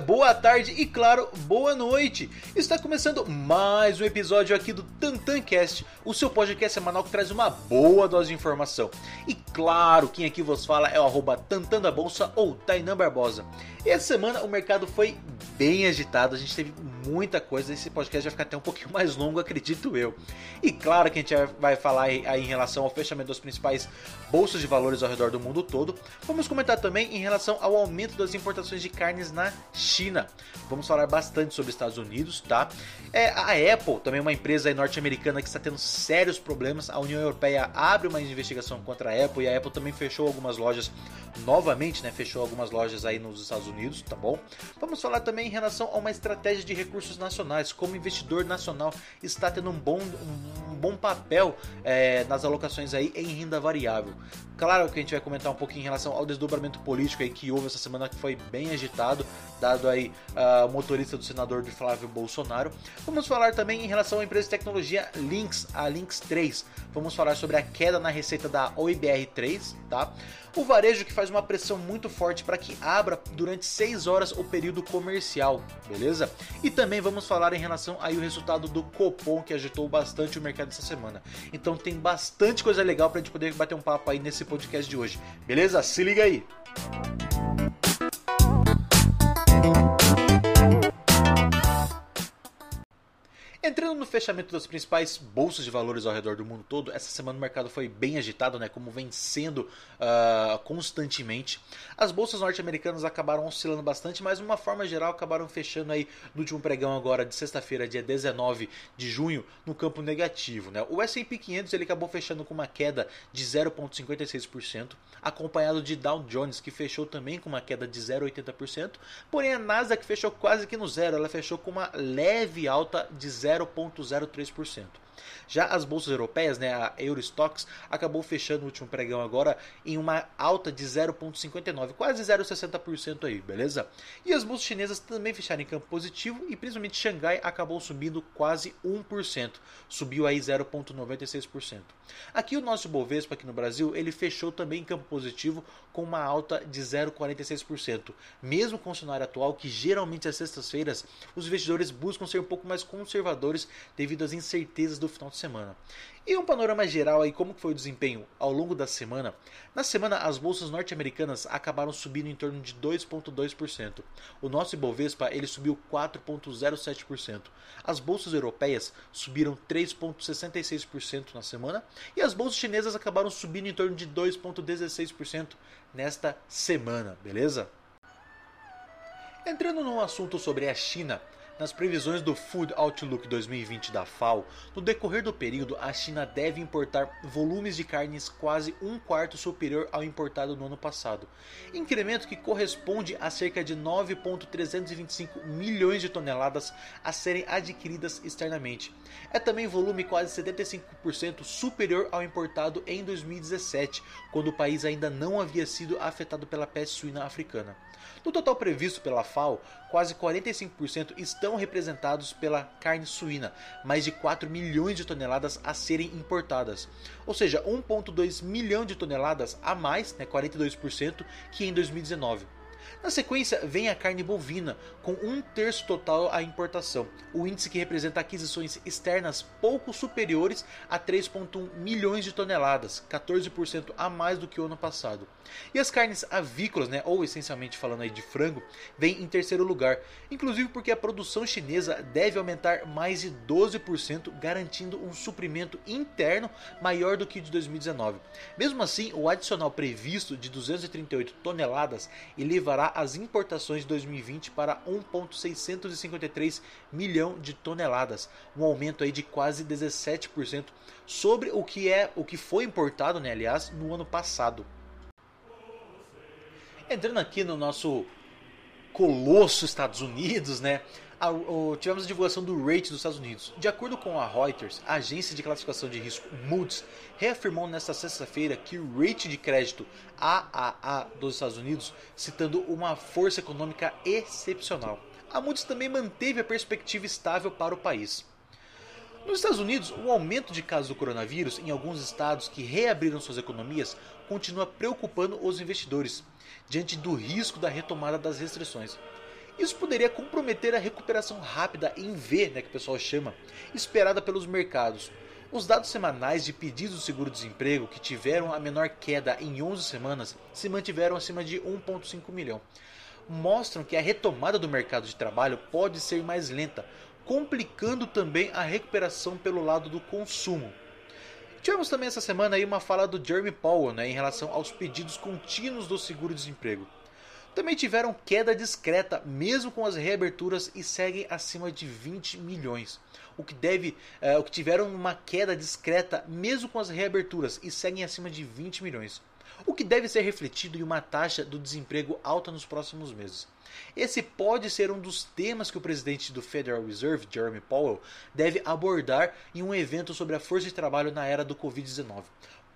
Boa tarde e, claro, boa noite. Está começando mais um episódio aqui do TantanCast, o seu podcast semanal que traz uma boa dose de informação. E, claro, quem aqui vos fala é o arroba Tantan da Bolsa ou Tainan Barbosa. E essa semana o mercado foi bem agitado, a gente teve muita coisa, esse podcast vai ficar até um pouquinho mais longo, acredito eu. E claro que a gente vai falar aí em relação ao fechamento das principais bolsas de valores ao redor do mundo todo. Vamos comentar também em relação ao aumento das importações de carnes na China. Vamos falar bastante sobre Estados Unidos, tá? É, a Apple, também uma empresa norte-americana que está tendo sérios problemas. A União Europeia abre uma investigação contra a Apple e a Apple também fechou algumas lojas novamente, né? Fechou algumas lojas aí nos Estados Unidos, tá bom? Vamos falar também em relação a uma estratégia de recursos nacionais, como investidor nacional está tendo um bom, um, bom papel é, nas alocações aí em renda variável. Claro que a gente vai comentar um pouquinho em relação ao desdobramento político aí que houve essa semana que foi bem agitado, dado aí uh, o motorista do senador de Flávio Bolsonaro. Vamos falar também em relação à empresa de tecnologia Lynx, a Lynx 3. Vamos falar sobre a queda na receita da OIBR3, tá? O varejo que faz uma pressão muito forte para que abra durante 6 horas o período comercial, beleza? E também vamos falar em relação aí o resultado do Copom que agitou bastante o mercado essa semana. Então tem bastante coisa legal para a gente poder bater um papo aí nesse podcast de hoje, beleza? Se liga aí! Entrando no fechamento das principais bolsas de valores ao redor do mundo todo, essa semana o mercado foi bem agitado, né, como vem sendo uh, constantemente. As bolsas norte-americanas acabaram oscilando bastante, mas de uma forma geral acabaram fechando aí no último pregão agora de sexta-feira, dia 19 de junho, no campo negativo. Né? O S&P 500 ele acabou fechando com uma queda de 0,56%, acompanhado de Dow Jones que fechou também com uma queda de 0,80%, porém a Nasdaq fechou quase que no zero, ela fechou com uma leve alta de 0 0,03%. Já as bolsas europeias, né, a Eurostox, acabou fechando o último pregão agora em uma alta de 0,59, quase 0,60% aí, beleza? E as bolsas chinesas também fecharam em campo positivo e principalmente Xangai acabou subindo quase 1%, subiu aí 0,96%. Aqui o nosso Bovespa aqui no Brasil, ele fechou também em campo positivo com uma alta de 0,46%, mesmo com o cenário atual que geralmente às sextas-feiras os investidores buscam ser um pouco mais conservadores devido às incertezas do final de semana. E um panorama geral aí, como foi o desempenho ao longo da semana? Na semana, as bolsas norte-americanas acabaram subindo em torno de 2,2%. O nosso Ibovespa ele subiu 4,07%. As bolsas europeias subiram 3,66% na semana. E as bolsas chinesas acabaram subindo em torno de 2,16% nesta semana, beleza? Entrando num assunto sobre a China, nas previsões do Food Outlook 2020 da FAO, no decorrer do período, a China deve importar volumes de carnes quase um quarto superior ao importado no ano passado, incremento que corresponde a cerca de 9,325 milhões de toneladas a serem adquiridas externamente. É também volume quase 75% superior ao importado em 2017, quando o país ainda não havia sido afetado pela peste suína africana. No total previsto pela FAO, quase 45% estão representados pela carne suína, mais de 4 milhões de toneladas a serem importadas. Ou seja, 1,2 milhão de toneladas a mais, né, 42%, que em 2019. Na sequência vem a carne bovina, com um terço total à importação, o índice que representa aquisições externas pouco superiores a 3,1 milhões de toneladas, 14% a mais do que o ano passado. E as carnes avícolas, né, ou essencialmente falando aí de frango, vem em terceiro lugar, inclusive porque a produção chinesa deve aumentar mais de 12%, garantindo um suprimento interno maior do que de 2019. Mesmo assim, o adicional previsto de 238 toneladas elevará as importações de 2020 para 1,653 milhão de toneladas, um aumento aí de quase 17% sobre o que é o que foi importado, né, aliás, no ano passado. Entrando aqui no nosso colosso Estados Unidos, né? a, o, tivemos a divulgação do rate dos Estados Unidos. De acordo com a Reuters, a agência de classificação de risco Moody's reafirmou nesta sexta-feira que o rate de crédito AAA dos Estados Unidos, citando uma força econômica excepcional. A Moody's também manteve a perspectiva estável para o país. Nos Estados Unidos, o aumento de casos do coronavírus em alguns estados que reabriram suas economias continua preocupando os investidores, diante do risco da retomada das restrições. Isso poderia comprometer a recuperação rápida em V, né, que o pessoal chama, esperada pelos mercados. Os dados semanais de pedidos de seguro-desemprego, que tiveram a menor queda em 11 semanas, se mantiveram acima de 1,5 milhão. Mostram que a retomada do mercado de trabalho pode ser mais lenta, complicando também a recuperação pelo lado do consumo. Tivemos também essa semana aí uma fala do Jeremy Powell né, em relação aos pedidos contínuos do seguro-desemprego também tiveram queda discreta, mesmo com as reaberturas, e seguem acima de 20 milhões. O que, deve, é, o que tiveram uma queda discreta, mesmo com as reaberturas, e seguem acima de 20 milhões. O que deve ser refletido em uma taxa do desemprego alta nos próximos meses. Esse pode ser um dos temas que o presidente do Federal Reserve, Jeremy Powell, deve abordar em um evento sobre a força de trabalho na era do Covid-19.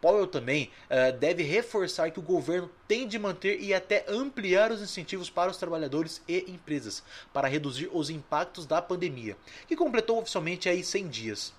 Powell também uh, deve reforçar que o governo tem de manter e até ampliar os incentivos para os trabalhadores e empresas para reduzir os impactos da pandemia, que completou oficialmente aí 100 dias.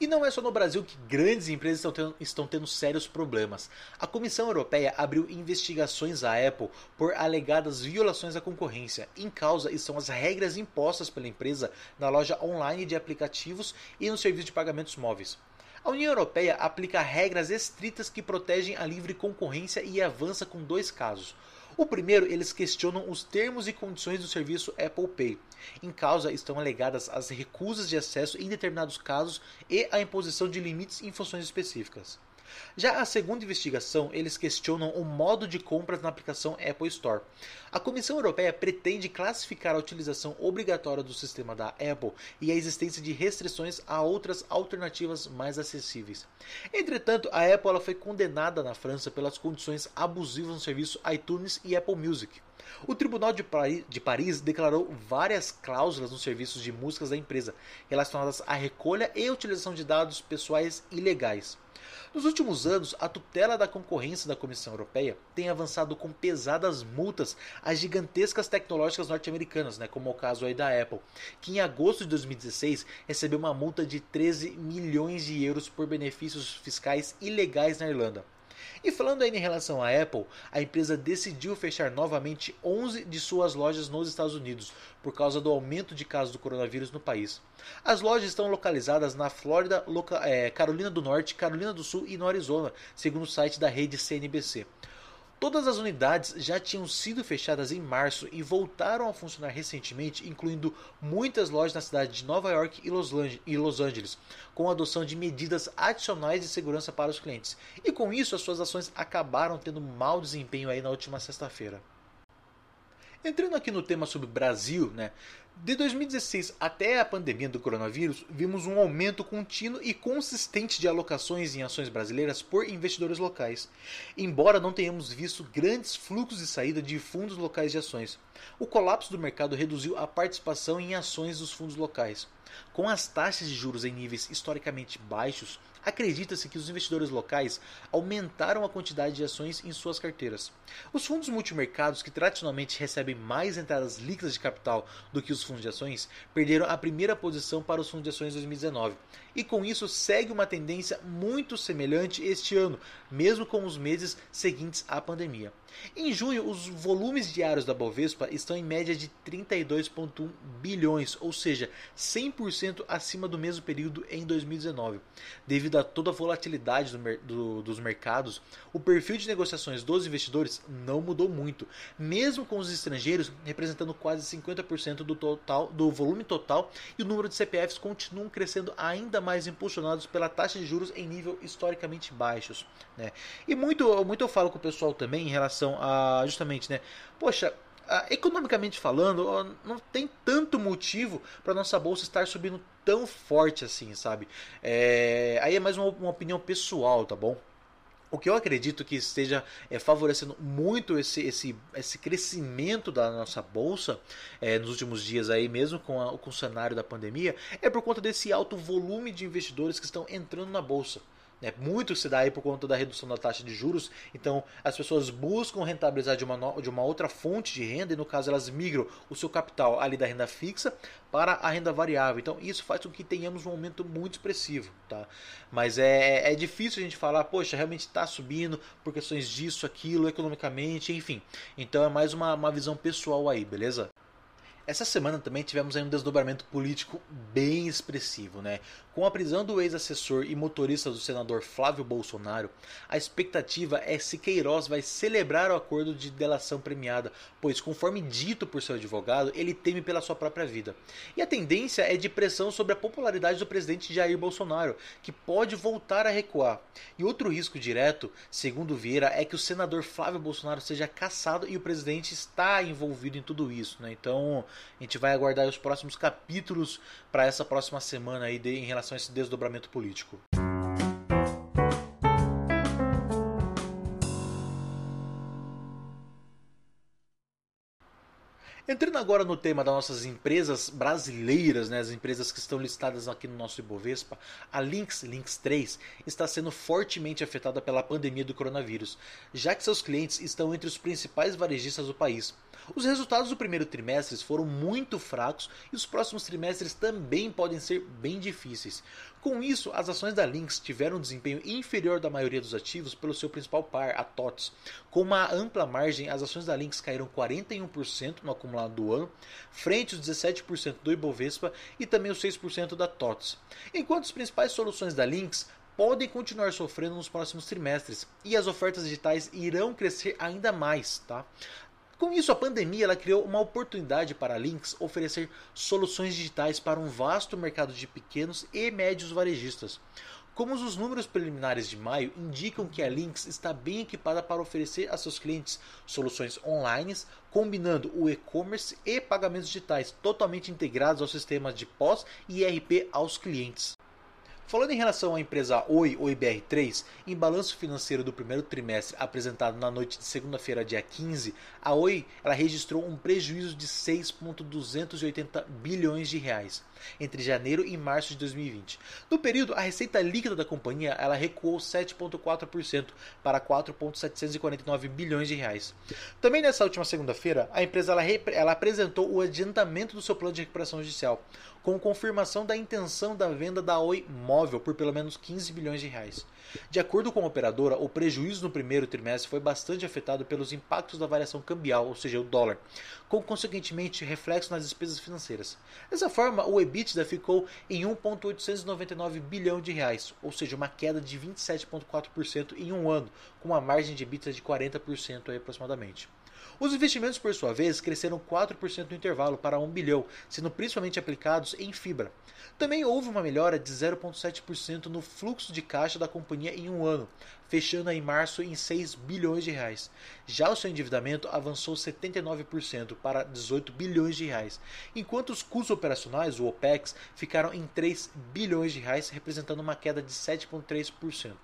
E não é só no Brasil que grandes empresas estão tendo, estão tendo, sérios problemas. A Comissão Europeia abriu investigações à Apple por alegadas violações à concorrência. Em causa estão as regras impostas pela empresa na loja online de aplicativos e no serviço de pagamentos móveis. A União Europeia aplica regras estritas que protegem a livre concorrência e avança com dois casos. O primeiro, eles questionam os termos e condições do serviço Apple Pay. Em causa estão alegadas as recusas de acesso em determinados casos e a imposição de limites em funções específicas. Já a segunda investigação, eles questionam o modo de compras na aplicação Apple Store. A Comissão Europeia pretende classificar a utilização obrigatória do sistema da Apple e a existência de restrições a outras alternativas mais acessíveis. Entretanto, a Apple foi condenada na França pelas condições abusivas no serviço iTunes e Apple Music. O Tribunal de, de Paris declarou várias cláusulas nos serviços de músicas da empresa relacionadas à recolha e utilização de dados pessoais ilegais. Nos últimos anos, a tutela da concorrência da Comissão Europeia tem avançado com pesadas multas às gigantescas tecnológicas norte-americanas, né, como é o caso aí da Apple, que em agosto de 2016 recebeu uma multa de 13 milhões de euros por benefícios fiscais ilegais na Irlanda. E falando ainda em relação à Apple, a empresa decidiu fechar novamente 11 de suas lojas nos Estados Unidos por causa do aumento de casos do coronavírus no país. As lojas estão localizadas na Flórida, é, Carolina do Norte, Carolina do Sul e no Arizona, segundo o site da rede CNBC. Todas as unidades já tinham sido fechadas em março e voltaram a funcionar recentemente, incluindo muitas lojas na cidade de Nova York e Los Angeles, com a adoção de medidas adicionais de segurança para os clientes. E com isso, as suas ações acabaram tendo mau desempenho aí na última sexta-feira. Entrando aqui no tema sobre Brasil, né? De 2016 até a pandemia do coronavírus, vimos um aumento contínuo e consistente de alocações em ações brasileiras por investidores locais, embora não tenhamos visto grandes fluxos de saída de fundos locais de ações. O colapso do mercado reduziu a participação em ações dos fundos locais. Com as taxas de juros em níveis historicamente baixos, acredita-se que os investidores locais aumentaram a quantidade de ações em suas carteiras. Os fundos multimercados, que tradicionalmente recebem mais entradas líquidas de capital do que os fundos de ações, perderam a primeira posição para os fundos de ações 2019. E com isso segue uma tendência muito semelhante este ano, mesmo com os meses seguintes à pandemia. Em junho, os volumes diários da Bovespa estão em média de 32,1 bilhões, ou seja, 100% acima do mesmo período em 2019. Devido a toda a volatilidade do, do, dos mercados, o perfil de negociações dos investidores não mudou muito, mesmo com os estrangeiros representando quase 50% do total do volume total e o número de CPFs continuam crescendo ainda mais impulsionados pela taxa de juros em nível historicamente baixos. Né? E muito, muito eu falo com o pessoal também em relação a justamente, né? Poxa, economicamente falando, não tem tanto motivo para nossa bolsa estar subindo tão forte assim, sabe? É, aí é mais uma, uma opinião pessoal, tá bom? O que eu acredito que esteja é, favorecendo muito esse, esse, esse crescimento da nossa bolsa é, nos últimos dias aí, mesmo com, a, com o cenário da pandemia, é por conta desse alto volume de investidores que estão entrando na bolsa. Né? Muito se dá aí por conta da redução da taxa de juros, então as pessoas buscam rentabilizar de uma, de uma outra fonte de renda, e no caso elas migram o seu capital ali da renda fixa para a renda variável. Então isso faz com que tenhamos um aumento muito expressivo. Tá? Mas é, é difícil a gente falar, poxa, realmente está subindo por questões disso, aquilo, economicamente, enfim. Então é mais uma, uma visão pessoal aí, beleza? Essa semana também tivemos um desdobramento político bem expressivo, né? Com a prisão do ex-assessor e motorista do senador Flávio Bolsonaro, a expectativa é se Queiroz vai celebrar o acordo de delação premiada, pois, conforme dito por seu advogado, ele teme pela sua própria vida. E a tendência é de pressão sobre a popularidade do presidente Jair Bolsonaro, que pode voltar a recuar. E outro risco direto, segundo Vieira, é que o senador Flávio Bolsonaro seja caçado e o presidente está envolvido em tudo isso, né? Então, a gente vai aguardar os próximos capítulos para essa próxima semana aí de, em relação a esse desdobramento político. Entrando agora no tema das nossas empresas brasileiras, né, as empresas que estão listadas aqui no nosso Ibovespa, a Lynx, Lynx 3, está sendo fortemente afetada pela pandemia do coronavírus, já que seus clientes estão entre os principais varejistas do país. Os resultados do primeiro trimestre foram muito fracos e os próximos trimestres também podem ser bem difíceis. Com isso, as ações da Lynx tiveram um desempenho inferior da maioria dos ativos pelo seu principal par, a TOTS. Com uma ampla margem, as ações da Lynx caíram 41% no acumulado do ano, frente aos 17% do Ibovespa e também os 6% da TOTS. Enquanto as principais soluções da Lynx podem continuar sofrendo nos próximos trimestres e as ofertas digitais irão crescer ainda mais, tá? Com isso, a pandemia ela criou uma oportunidade para a Lynx oferecer soluções digitais para um vasto mercado de pequenos e médios varejistas. Como os números preliminares de maio indicam que a Lynx está bem equipada para oferecer a seus clientes soluções online, combinando o e-commerce e pagamentos digitais totalmente integrados ao sistema de pós e ERP aos clientes. Falando em relação à empresa Oi ou IBR3, em balanço financeiro do primeiro trimestre apresentado na noite de segunda-feira, dia 15, a Oi ela registrou um prejuízo de 6,280 bilhões de reais entre janeiro e março de 2020. No período, a receita líquida da companhia ela recuou 7,4% para 4,749 bilhões de reais. Também nessa última segunda-feira, a empresa ela, ela apresentou o adiantamento do seu plano de recuperação judicial, com confirmação da intenção da venda da Oi Móvel por pelo menos 15 bilhões de reais. De acordo com a operadora, o prejuízo no primeiro trimestre foi bastante afetado pelos impactos da variação cambial, ou seja, o dólar, com consequentemente reflexo nas despesas financeiras. Dessa forma, o EBITDA ficou em 1,899 bilhão de reais, ou seja, uma queda de 27,4% em um ano, com uma margem de EBITDA de 40% aí, aproximadamente. Os investimentos, por sua vez, cresceram 4% no intervalo para 1 bilhão, sendo principalmente aplicados em fibra. Também houve uma melhora de 0,7% no fluxo de caixa da companhia em um ano, fechando em março em 6 bilhões de reais. Já o seu endividamento avançou 79% para 18 bilhões de reais, enquanto os custos operacionais, o OPEX, ficaram em 3 bilhões de reais, representando uma queda de 7,3%.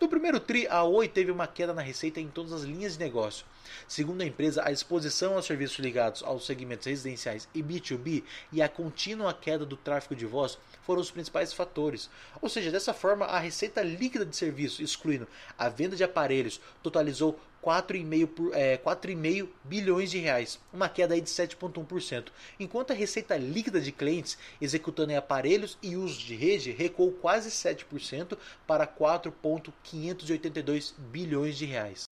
No primeiro TRI, a Oi teve uma queda na receita em todas as linhas de negócio. Segundo a empresa, a exposição aos serviços ligados aos segmentos residenciais e B2B e a contínua queda do tráfego de voz foram os principais fatores. Ou seja, dessa forma, a receita líquida de serviço, excluindo a venda de aparelhos, totalizou 4,5 é, 4,5 bilhões de reais, uma queda aí de 7,1%, enquanto a receita líquida de clientes executando em aparelhos e uso de rede recuou quase 7% para 4,582 bilhões de reais.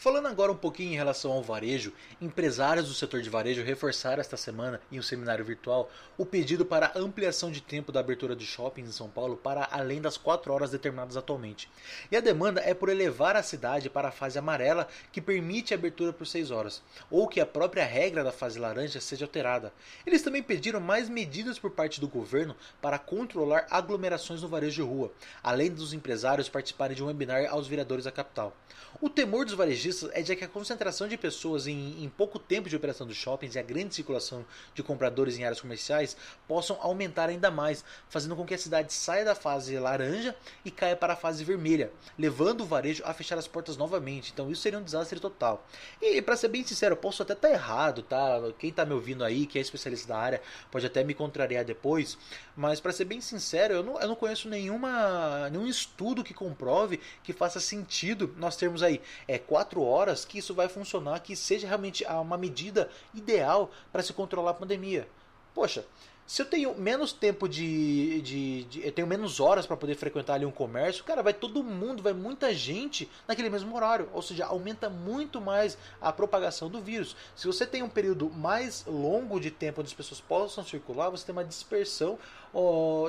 Falando agora um pouquinho em relação ao varejo, empresários do setor de varejo reforçaram esta semana, em um seminário virtual, o pedido para ampliação de tempo da abertura de shoppings em São Paulo para além das 4 horas determinadas atualmente. E a demanda é por elevar a cidade para a fase amarela, que permite a abertura por 6 horas, ou que a própria regra da fase laranja seja alterada. Eles também pediram mais medidas por parte do governo para controlar aglomerações no varejo de rua, além dos empresários participarem de um webinar aos vereadores da capital. O temor dos varejistas varejistas é de que a concentração de pessoas em, em, pouco tempo de operação dos shoppings e a grande circulação de compradores em áreas comerciais possam aumentar ainda mais, fazendo com que a cidade saia da fase laranja e caia para a fase vermelha, levando o varejo a fechar as portas novamente. Então isso seria um desastre total. E para ser bem sincero, eu posso até estar tá errado, tá? Quem está me ouvindo aí, que é especialista da área, pode até me contrariar depois, mas para ser bem sincero, eu não, eu não conheço nenhuma, nenhum estudo que comprove que faça sentido nós termos aí é, quatro horas que isso vai funcionar, que seja realmente uma medida ideal para se controlar a pandemia. Poxa, se eu tenho menos tempo de. de, de eu tenho menos horas para poder frequentar ali um comércio, cara, vai todo mundo, vai muita gente naquele mesmo horário. Ou seja, aumenta muito mais a propagação do vírus. Se você tem um período mais longo de tempo onde as pessoas possam circular, você tem uma dispersão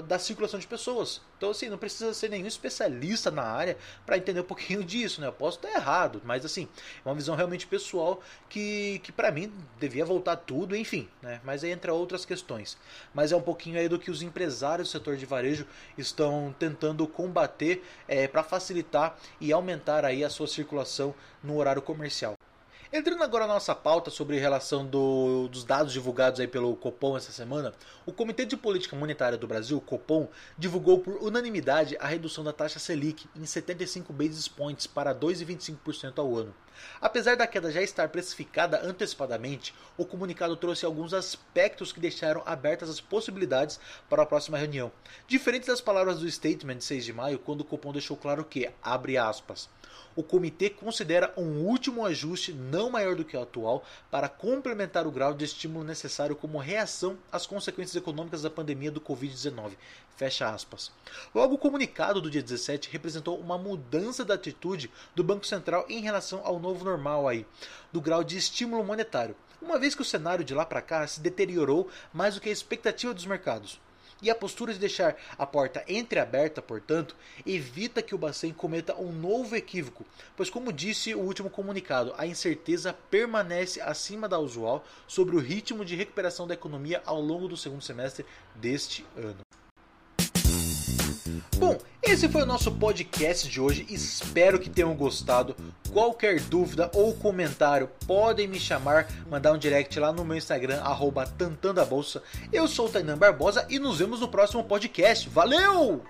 da circulação de pessoas. Então, assim, não precisa ser nenhum especialista na área para entender um pouquinho disso, né? Eu posso estar errado, mas assim, é uma visão realmente pessoal que, que para mim devia voltar tudo, enfim, né? Mas aí entra outras questões. Mas é um pouquinho aí do que os empresários do setor de varejo estão tentando combater é, para facilitar e aumentar aí a sua circulação no horário comercial. Entrando agora na nossa pauta sobre relação do, dos dados divulgados aí pelo Copom essa semana, o Comitê de Política Monetária do Brasil, Copom, divulgou por unanimidade a redução da taxa Selic em 75 basis points para 2,25% ao ano. Apesar da queda já estar precificada antecipadamente, o comunicado trouxe alguns aspectos que deixaram abertas as possibilidades para a próxima reunião. Diferentes das palavras do statement de 6 de maio, quando o Copom deixou claro que, abre aspas, o comitê considera um último ajuste não maior do que o atual para complementar o grau de estímulo necessário como reação às consequências econômicas da pandemia do Covid-19. Fecha aspas. Logo, o comunicado do dia 17 representou uma mudança da atitude do Banco Central em relação ao novo normal aí, do grau de estímulo monetário, uma vez que o cenário de lá para cá se deteriorou mais do que a expectativa dos mercados. E a postura de deixar a porta entreaberta, portanto, evita que o Bacen cometa um novo equívoco, pois, como disse o último comunicado, a incerteza permanece acima da usual sobre o ritmo de recuperação da economia ao longo do segundo semestre deste ano. Bom, esse foi o nosso podcast de hoje. Espero que tenham gostado. Qualquer dúvida ou comentário, podem me chamar, mandar um direct lá no meu Instagram, tantandabolsa. Eu sou o Tainan Barbosa e nos vemos no próximo podcast. Valeu!